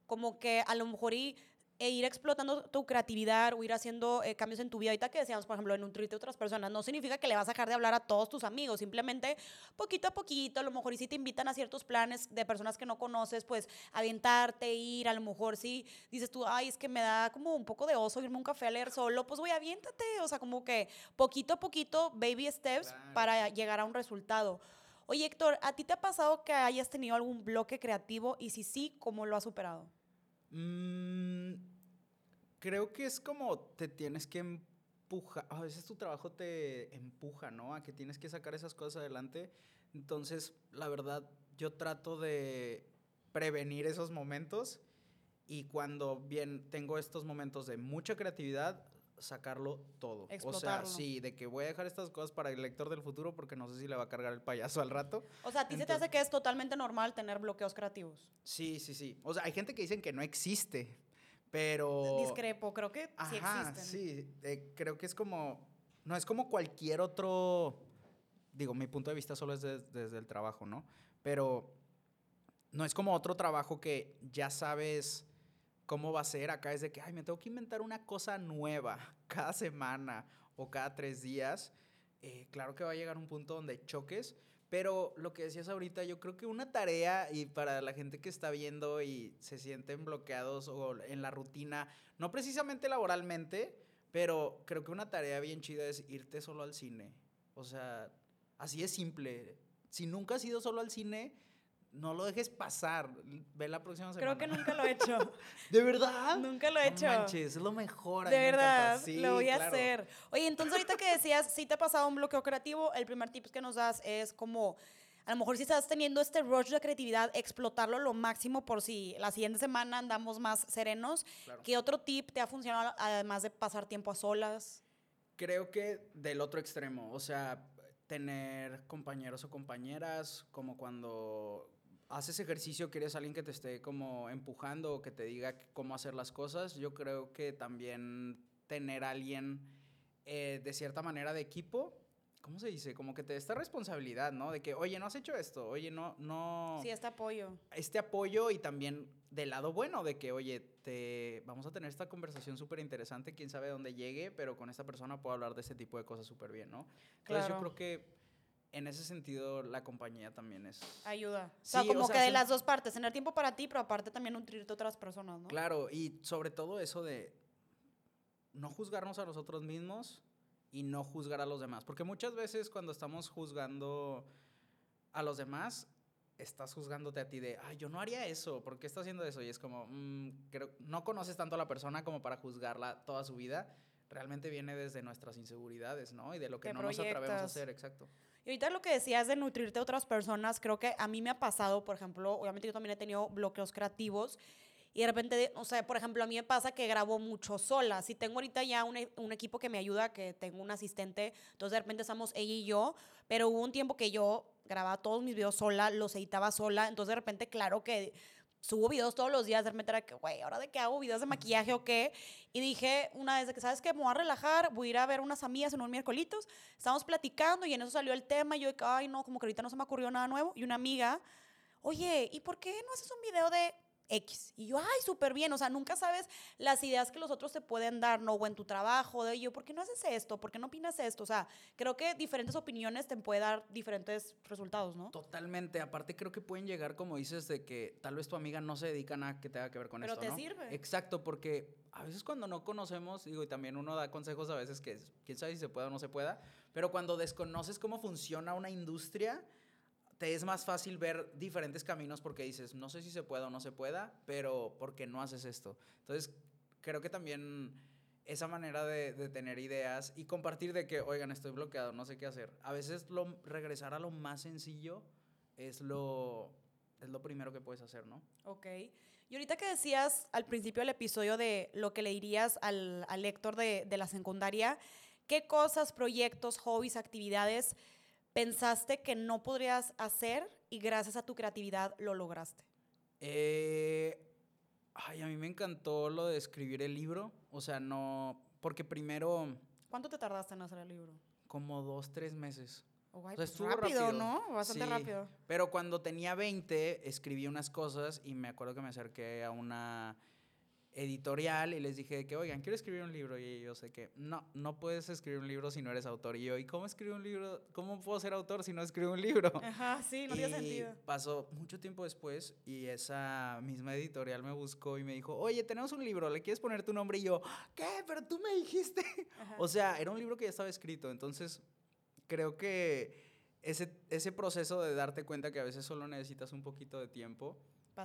como que a lo mejor y e ir explotando tu creatividad o ir haciendo eh, cambios en tu vida. Ahorita que decíamos, por ejemplo, en nutrirte a otras personas, no significa que le vas a dejar de hablar a todos tus amigos, simplemente poquito a poquito, a lo mejor y si te invitan a ciertos planes de personas que no conoces, pues avientarte, ir, a lo mejor si dices tú, ay, es que me da como un poco de oso irme a un café a leer solo, pues voy, aviéntate, o sea, como que poquito a poquito, baby steps para llegar a un resultado. Oye, Héctor, ¿a ti te ha pasado que hayas tenido algún bloque creativo y si sí, cómo lo has superado? Mm, creo que es como te tienes que empujar, a veces tu trabajo te empuja, ¿no? A que tienes que sacar esas cosas adelante. Entonces, la verdad, yo trato de prevenir esos momentos y cuando bien tengo estos momentos de mucha creatividad, sacarlo todo. O sea, sí, de que voy a dejar estas cosas para el lector del futuro porque no sé si le va a cargar el payaso al rato. O sea, ¿a ti se te hace que es totalmente normal tener bloqueos creativos? Sí, sí, sí. O sea, hay gente que dicen que no existe, pero... Discrepo, creo que sí existen. Sí, eh, creo que es como... No es como cualquier otro... Digo, mi punto de vista solo es desde el trabajo, ¿no? Pero no es como otro trabajo que ya sabes cómo va a ser. Acá es de que, ay, me tengo que inventar una cosa nueva cada semana o cada tres días. Eh, claro que va a llegar un punto donde choques, pero lo que decías ahorita, yo creo que una tarea, y para la gente que está viendo y se sienten bloqueados o en la rutina, no precisamente laboralmente, pero creo que una tarea bien chida es irte solo al cine. O sea, así es simple. Si nunca has ido solo al cine, no lo dejes pasar. Ve la próxima semana. Creo que nunca lo he hecho. [LAUGHS] ¿De verdad? Nunca lo he hecho. manches, es lo mejor. De verdad, lo voy a hacer. Oye, entonces ahorita que decías, si te ha pasado un bloqueo creativo, el primer tip que nos das es como, a lo mejor si estás teniendo este rush de creatividad, explotarlo lo máximo por si la siguiente semana andamos más serenos. ¿Qué otro tip te ha funcionado además de pasar tiempo a solas? Creo que del otro extremo, o sea, tener compañeros o compañeras, como cuando haces ejercicio, quieres alguien que te esté como empujando o que te diga cómo hacer las cosas, yo creo que también tener alguien eh, de cierta manera de equipo, ¿cómo se dice? Como que te dé esta responsabilidad, ¿no? De que, oye, no has hecho esto, oye, no, no... Sí, este apoyo. Este apoyo y también del lado bueno de que, oye, te vamos a tener esta conversación súper interesante, quién sabe dónde llegue, pero con esta persona puedo hablar de este tipo de cosas súper bien, ¿no? Entonces yo creo que en ese sentido la compañía también es... Ayuda. O sea, como que de las dos partes, tener tiempo para ti, pero aparte también nutrirte a otras personas, ¿no? Claro, y sobre todo eso de no juzgarnos a nosotros mismos y no juzgar a los demás. Porque muchas veces cuando estamos juzgando a los demás, estás juzgándote a ti de, ay, yo no haría eso, ¿por qué está haciendo eso? Y es como, mm, creo, no conoces tanto a la persona como para juzgarla toda su vida. Realmente viene desde nuestras inseguridades, ¿no? Y de lo que no nos atrevemos a hacer, exacto. Y ahorita lo que decías de nutrirte de otras personas, creo que a mí me ha pasado, por ejemplo, obviamente yo también he tenido bloqueos creativos y de repente, o sea, por ejemplo, a mí me pasa que grabo mucho sola. Si tengo ahorita ya un, un, equipo que me ayuda, que tengo un asistente, entonces de repente estamos ella y yo, pero hubo un tiempo que yo grababa todos mis videos sola, los editaba sola, entonces de repente, claro que subo videos todos los días, de repente era que, güey, ¿ahora de qué hago? ¿Videos de maquillaje o qué? Y dije una vez de que, ¿sabes qué? Me voy a relajar, voy a ir a ver unas amigas en un miércolitos. Estábamos platicando y en eso salió el tema y yo ay, no, como que ahorita no se me ocurrió nada nuevo. Y una amiga, oye, ¿y por qué no haces un video de X. Y yo, ay, súper bien. O sea, nunca sabes las ideas que los otros te pueden dar, ¿no? O en tu trabajo, de yo, ¿por qué no haces esto? ¿Por qué no opinas esto? O sea, creo que diferentes opiniones te pueden dar diferentes resultados, ¿no? Totalmente. Aparte, creo que pueden llegar, como dices, de que tal vez tu amiga no se dedica a nada que tenga que ver con esto. Pero te sirve. Exacto, porque a veces cuando no conocemos, digo, y también uno da consejos a veces que quién sabe si se pueda o no se pueda, pero cuando desconoces cómo funciona una industria, te es más fácil ver diferentes caminos porque dices, no sé si se pueda o no se pueda, pero ¿por qué no haces esto? Entonces, creo que también esa manera de, tener ideas y compartir de que, oigan, estoy bloqueado, no sé qué hacer. A veces lo, regresar a lo más sencillo es lo, es lo primero que puedes hacer, ¿no? Ok. Y ahorita que decías al principio del episodio de lo que le dirías al, al lector de, de la secundaria, ¿qué cosas, proyectos, hobbies, actividades pensaste que no podrías hacer y gracias a tu creatividad lo lograste? Eh, ay, a mí me encantó lo de escribir el libro. O sea, no. Porque primero. ¿Cuánto te tardaste en hacer el libro? Como dos, tres meses. Oh, o sea, pues rápido, ¿no? Bastante rápido. Pero cuando tenía 20, escribí unas cosas y me acuerdo que me acerqué a una editorial y les dije que, oigan, quiero escribir un libro. Y yo sé que, no, no puedes escribir un libro si no eres autor. Y yo, ¿y cómo escribo un libro? ¿Cómo puedo ser autor si no escribo un libro? [LAUGHS] Ajá, sí, no tiene sentido. Pasó mucho tiempo después y esa misma editorial me buscó y me dijo, oye, tenemos un libro, ¿le quieres poner tu nombre? Y yo, ¿qué? Pero tú me dijiste. O sea, era un libro que ya estaba escrito. Entonces, creo que ese, ese proceso de darte cuenta que a veces solo necesitas un poquito de tiempo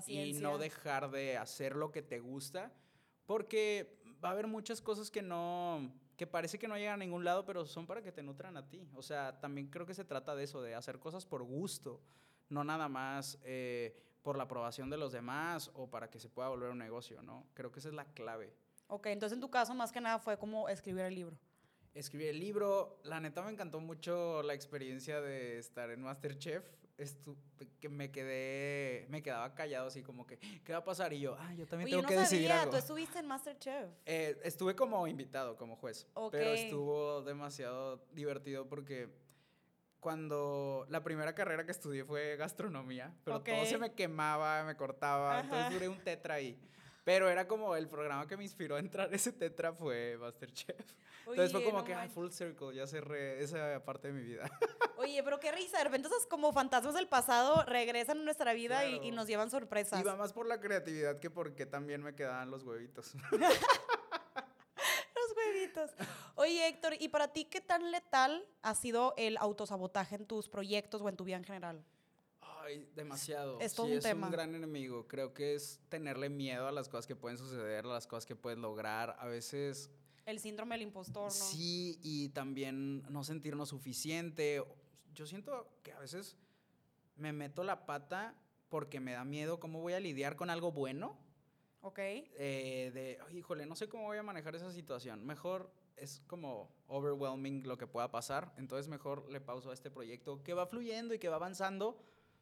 y no dejar de hacer lo que te gusta, porque va a haber muchas cosas que no, que parece que no llegan a ningún lado, pero son para que te nutran a ti. O sea, también creo que se trata de eso, de hacer cosas por gusto, no nada más eh, por la aprobación de los demás o para que se pueda volver un negocio, ¿no? Creo que esa es la clave. Ok, entonces en tu caso más que nada fue como escribir el libro. Escribir el libro, la neta me encantó mucho la experiencia de estar en Masterchef que me quedé, me quedaba callado así como que, ¿qué va a pasar? Y yo, ah, yo también tengo que decidir algo. ¿Tú estuviste en Masterchef? Eh, estuve como invitado, como juez. Pero estuvo demasiado divertido porque cuando la primera carrera que estudié fue gastronomía, pero todo se me quemaba, me cortaba, entonces duré un tetra ahí. Pero era como el programa que me inspiró a entrar ese tetra fue Masterchef. Entonces fue como que, ay, full circle, ya cerré esa parte de mi vida. [LAUGHS] Oye, pero qué risa, de repente esos como fantasmas del pasado regresan a nuestra vida y, y, nos llevan sorpresas. Iba más por la creatividad que porque también me quedaban los huevitos. [LAUGHS] los huevitos. Oye, Héctor, ¿y para ti qué tan letal ha sido el autosabotaje en tus proyectos o en tu vida en general? Ay, demasiado. Es todo un es un gran enemigo. Creo que es tenerle miedo a las cosas que pueden suceder, a las cosas que puedes lograr. A veces... El síndrome del impostor, ¿no? Sí, y también no sentirnos suficiente. Yo siento que a veces me meto la pata porque me da miedo cómo voy a lidiar con algo bueno. Ok. Eh, de, híjole, no sé cómo voy a manejar esa situación. Mejor es como overwhelming lo que pueda pasar. Entonces mejor le pauso a este proyecto que va fluyendo y que va avanzando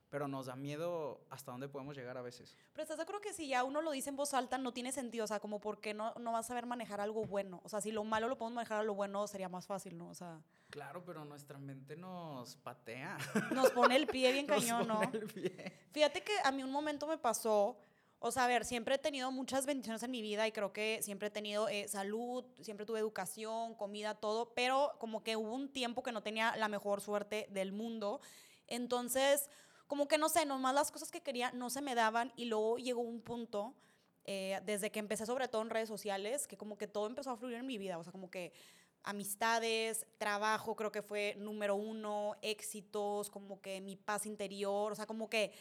pero nos da miedo hasta dónde podemos llegar a veces. Pero estás de acuerdo que si ya uno lo dice en voz alta no tiene sentido, o sea, como porque no, no vas a saber manejar algo bueno, o sea, si lo malo lo podemos manejar a lo bueno sería más fácil, ¿no? O sea... Claro, pero nuestra mente nos patea. Nos pone el pie bien [LAUGHS] cañón, ¿no? Fíjate que a mí un momento me pasó, o sea, a ver, siempre he tenido muchas bendiciones en mi vida y creo que siempre he tenido eh, salud, siempre tuve educación, comida, todo, pero como que hubo un tiempo que no tenía la mejor suerte del mundo. Entonces, como que no sé, nomás las cosas que quería no se me daban y luego llegó un punto, eh, desde que empecé sobre todo en redes sociales, que como que todo empezó a fluir en mi vida, o sea, como que amistades, trabajo creo que fue número uno, éxitos, como que mi paz interior, o sea, como que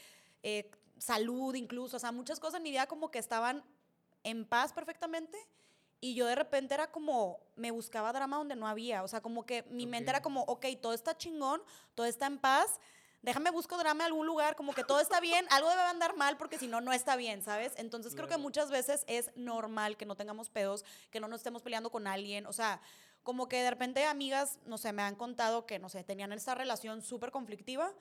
eh, salud incluso, o sea, muchas cosas en mi vida como que estaban en paz perfectamente y yo de repente era como, me buscaba drama donde no había, o sea, como que mi mente era como, ok, todo está chingón, todo está en paz, déjame busco drama en algún lugar, como que todo está bien, algo debe andar mal porque si no, no está bien, ¿sabes? Entonces creo que muchas veces es normal que no tengamos pedos, que no nos estemos peleando con alguien, o sea, como que de repente amigas, no sé, me han contado que, no sé, tenían esta relación súper conflictiva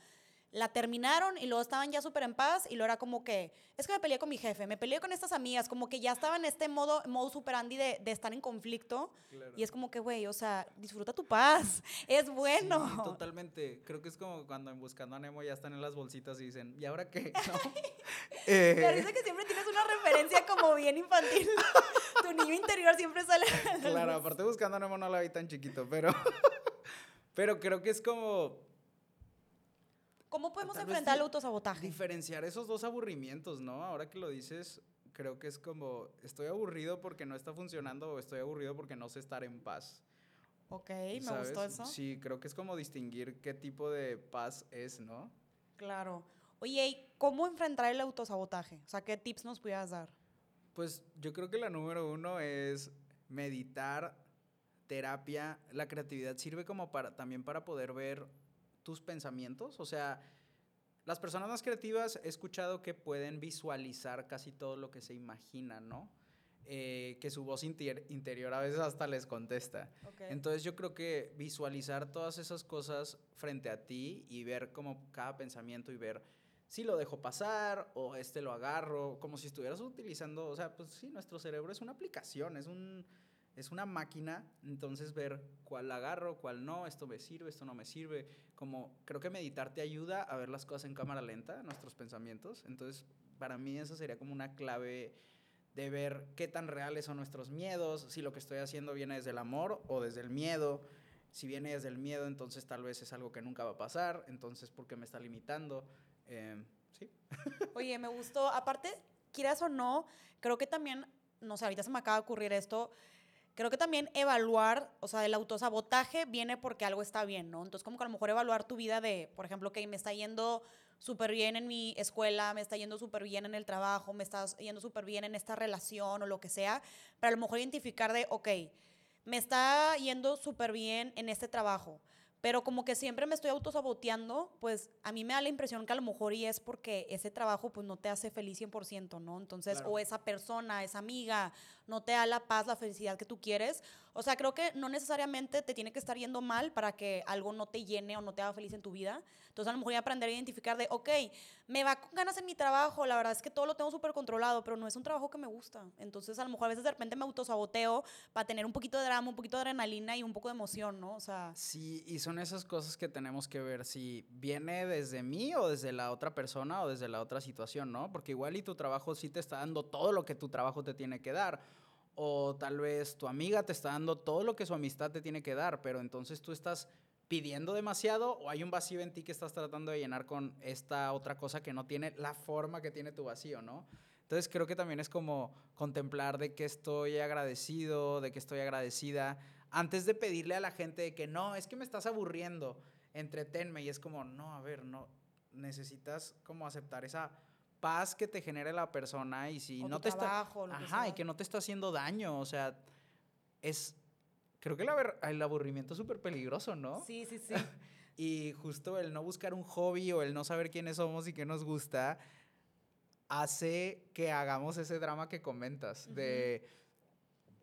la terminaron y luego estaban ya súper en paz y luego era como que, es que me peleé con mi jefe, me peleé con estas amigas, como que ya estaba en este modo, modo super Andy de, de estar en conflicto y es como que, güey, o sea, disfruta tu paz, [LAUGHS] es bueno. Sí, totalmente, creo que es como cuando en Buscando a Nemo ya están en las bolsitas y dicen, ¿y ahora qué? ¿No? [LAUGHS] [LAUGHS] eh... Me parece que siempre tienes una referencia como bien infantil, tu niño interior siempre sale. claro, aparte Buscando a Nemo no la vi tan chiquito, pero, pero creo que es como ¿Cómo podemos enfrentar el autosabotaje? Diferenciar esos dos aburrimientos, ¿no? Ahora que lo dices, creo que es como, estoy aburrido porque no está funcionando o estoy aburrido porque no sé estar en paz. Ok, me gustó eso. Sí, creo que es como distinguir qué tipo de paz es, ¿no? Claro. Oye, ¿cómo enfrentar el autosabotaje? O sea, ¿qué tips nos pudieras dar? Pues yo creo que la número uno es meditar, terapia. La creatividad sirve como para también para poder ver tus pensamientos. O sea, las personas más creativas he escuchado que pueden visualizar casi todo lo que se imaginan, ¿no? Eh, que su voz interior a veces hasta les contesta. Entonces yo creo que visualizar todas esas cosas frente a ti y ver como cada pensamiento y ver si lo dejo pasar o este lo agarro, como si estuvieras utilizando, o sea, pues sí, nuestro cerebro es una aplicación, es un es una máquina, entonces ver cuál agarro, cuál no, esto me sirve, esto no me sirve. Como creo que meditar te ayuda a ver las cosas en cámara lenta, nuestros pensamientos. Entonces, para mí eso sería como una clave de ver qué tan reales son nuestros miedos, si lo que estoy haciendo viene desde el amor o desde el miedo. Si viene desde el miedo, entonces tal vez es algo que nunca va a pasar, entonces ¿por qué me está limitando? Eh, sí. [LAUGHS] Oye, me gustó. Aparte, quieras o no, creo que también, no sé, ahorita se me acaba de ocurrir esto, creo que también evaluar, o sea, el autosabotaje viene porque algo está bien, ¿no? Entonces, como que a lo mejor evaluar tu vida de, por ejemplo, que me está yendo súper bien en mi escuela, me está yendo súper bien en el trabajo, me está yendo súper bien en esta relación o lo que sea, pero a lo mejor identificar de, ok, me está yendo súper bien en este trabajo, pero como que siempre me estoy autosaboteando, pues a mí me da la impresión que a lo mejor y es porque ese trabajo pues no te hace feliz 100%, ¿no? Entonces, o esa persona, esa amiga, no te da la paz, la felicidad que tú quieres. O sea, creo que no necesariamente te tiene que estar yendo mal para que algo no te llene o no te haga feliz en tu vida. Entonces, a lo mejor voy a aprender a identificar de, ok, me va con ganas en mi trabajo, la verdad es que todo lo tengo súper controlado, pero no es un trabajo que me gusta. Entonces, a lo mejor a veces de repente me autosaboteo para tener un poquito de drama, un poquito de adrenalina y un poco de emoción, ¿no? O sea... Sí, y son esas cosas que tenemos que ver si viene desde mí o desde la otra persona o desde la otra situación, ¿no? Porque igual y tu trabajo sí te está dando todo lo que tu trabajo te tiene que dar o tal vez tu amiga te está dando todo lo que su amistad te tiene que dar, pero entonces tú estás pidiendo demasiado o hay un vacío en ti que estás tratando de llenar con esta otra cosa que no tiene la forma que tiene tu vacío, ¿no? Entonces creo que también es como contemplar de que estoy agradecido, de que estoy agradecida, antes de pedirle a la gente de que no, es que me estás aburriendo, entretenme y es como, no, a ver, no, necesitas como aceptar esa paz que te genere la persona y si no te está ajá y que no te está haciendo daño o sea es creo que el, aburrimiento es súper peligroso no sí sí sí. [LAUGHS] Y justo el no buscar un hobby o el no saber quiénes somos y qué nos gusta hace que hagamos ese drama que comentas de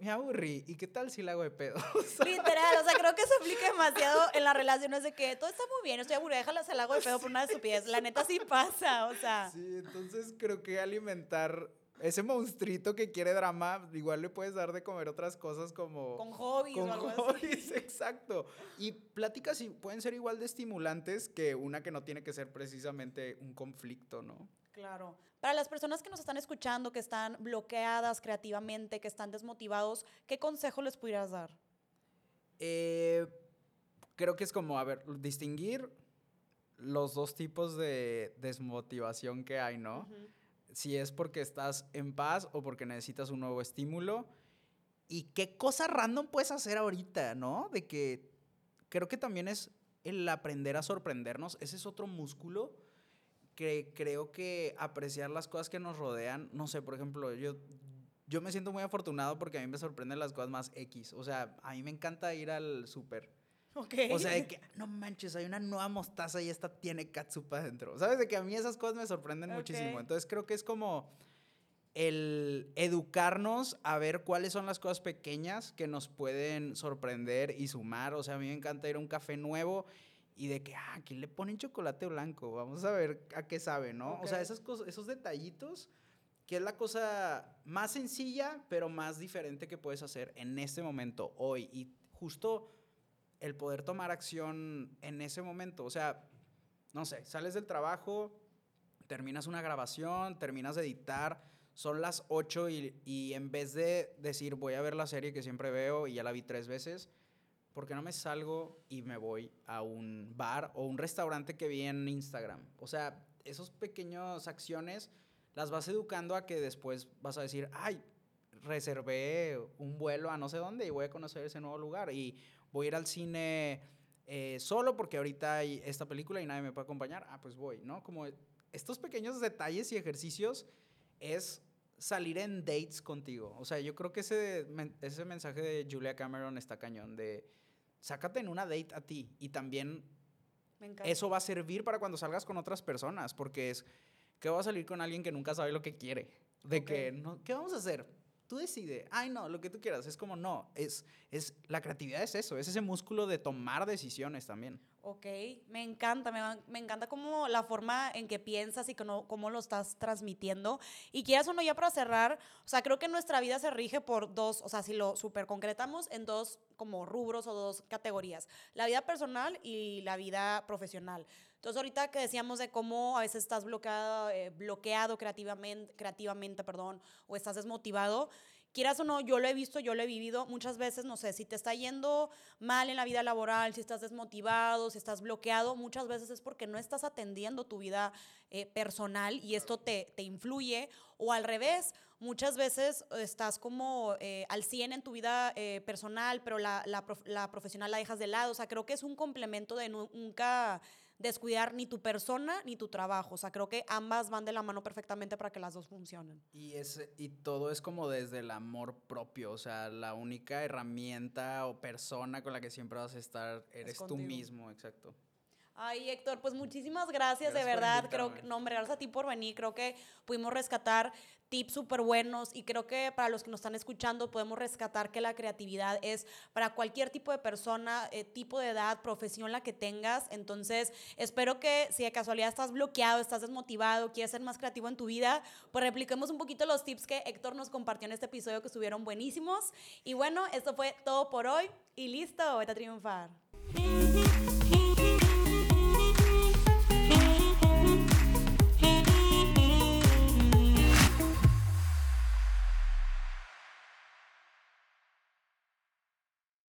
me aburrí. ¿Y qué tal si la hago de pedo? [LAUGHS] Literal, o sea, creo que eso aplica [LAUGHS] demasiado en las relaciones de que todo está muy bien, estoy aburrida, déjala se la hago de pedo por una estupidez. La neta sí pasa, o sea. Sí, entonces creo que alimentar ese monstruito que quiere drama, igual le puedes dar de comer otras cosas como... Con hobbies con o algo hobbies, [LAUGHS] exacto. Y pláticas pueden ser igual de estimulantes que una que no tiene que ser precisamente un conflicto, ¿no? Claro. Para las personas que nos están escuchando, que están bloqueadas creativamente, que están desmotivados, ¿qué consejo les pudieras dar? Eh, creo que es como, a ver, distinguir los dos tipos de desmotivación que hay, ¿no? Si es porque estás en paz o porque necesitas un nuevo estímulo. Y qué cosa random puedes hacer ahorita, ¿no? De que creo que también es el aprender a sorprendernos. Ese es otro músculo que creo que apreciar las cosas que nos rodean, no sé, por ejemplo, yo, yo me siento muy afortunado porque a mí me sorprenden las cosas más X. O sea, a mí me encanta ir al súper. Okay. O sea, de que, no manches, hay una nueva mostaza y esta tiene katsupa dentro. ¿Sabes? De que a mí esas cosas me sorprenden muchísimo. Entonces creo que es como el educarnos a ver cuáles son las cosas pequeñas que nos pueden sorprender y sumar. O sea, a mí me encanta ir a un café nuevo y de que, ah, aquí le ponen chocolate blanco, vamos a ver a qué sabe, ¿no? O sea, esas cosas, esos detallitos, que es la cosa más sencilla, pero más diferente que puedes hacer en este momento, hoy. Y justo el poder tomar acción en ese momento. O sea, no sé, sales del trabajo, terminas una grabación, terminas de editar, son las 8 y, y en vez de decir voy a ver la serie que siempre veo y ya la vi tres veces, ¿por qué no me salgo y me voy a un bar o un restaurante que vi en Instagram? O sea, esas pequeñas acciones las vas educando a que después vas a decir, ay, reservé un vuelo a no sé dónde y voy a conocer ese nuevo lugar y voy a ir al cine eh, solo porque ahorita hay esta película y nadie me puede acompañar, ah, pues voy, ¿no? Como estos pequeños detalles y ejercicios es salir en dates contigo. O sea, yo creo que ese, ese mensaje de Julia Cameron está cañón, de sácate en una date a ti y también eso va a servir para cuando salgas con otras personas, porque es que va a salir con alguien que nunca sabe lo que quiere. De que, no, ¿qué vamos a hacer? Tú decide, ay no, lo que tú quieras. Es como, no, es, es, la creatividad es eso, es ese músculo de tomar decisiones también. Ok, me encanta, me, me, encanta como la forma en que piensas y cómo, cómo lo estás transmitiendo. Y quieras o no, ya para cerrar, o sea, creo que nuestra vida se rige por dos, o sea, si lo super concretamos, en dos como rubros o dos categorías, la vida personal y la vida profesional. Entonces, ahorita que decíamos de cómo a veces estás bloqueado, eh, bloqueado creativamente, creativamente, perdón, o estás desmotivado, quieras o no, yo lo he visto, yo lo he vivido muchas veces, no sé, si te está yendo mal en la vida laboral, si estás desmotivado, si estás bloqueado, muchas veces es porque no estás atendiendo tu vida eh, personal y esto te, te, influye, o al revés, muchas veces estás como eh, al 100 en tu vida eh, personal, pero la, la, la profesional la dejas de lado, o sea, creo que es un complemento de nunca descuidar ni tu persona ni tu trabajo. O sea, creo que ambas van de la mano perfectamente para que las dos funcionen. Y, es, y todo es como desde el amor propio. O sea, la única herramienta o persona con la que siempre vas a estar eres tú mismo, exacto. Ay, Héctor, pues muchísimas gracias, de verdad. Creo que, no, hombre, gracias a ti por venir. Creo que pudimos rescatar tips súper buenos y creo que para los que nos están escuchando podemos rescatar que la creatividad es para cualquier tipo de persona, eh, tipo de edad, profesión la que tengas. Entonces, espero que si de casualidad estás bloqueado, estás desmotivado, quieres ser más creativo en tu vida, pues repliquemos un poquito los tips que Héctor nos compartió en este episodio que estuvieron buenísimos. Y bueno, esto fue todo por hoy y listo, vete a triunfar.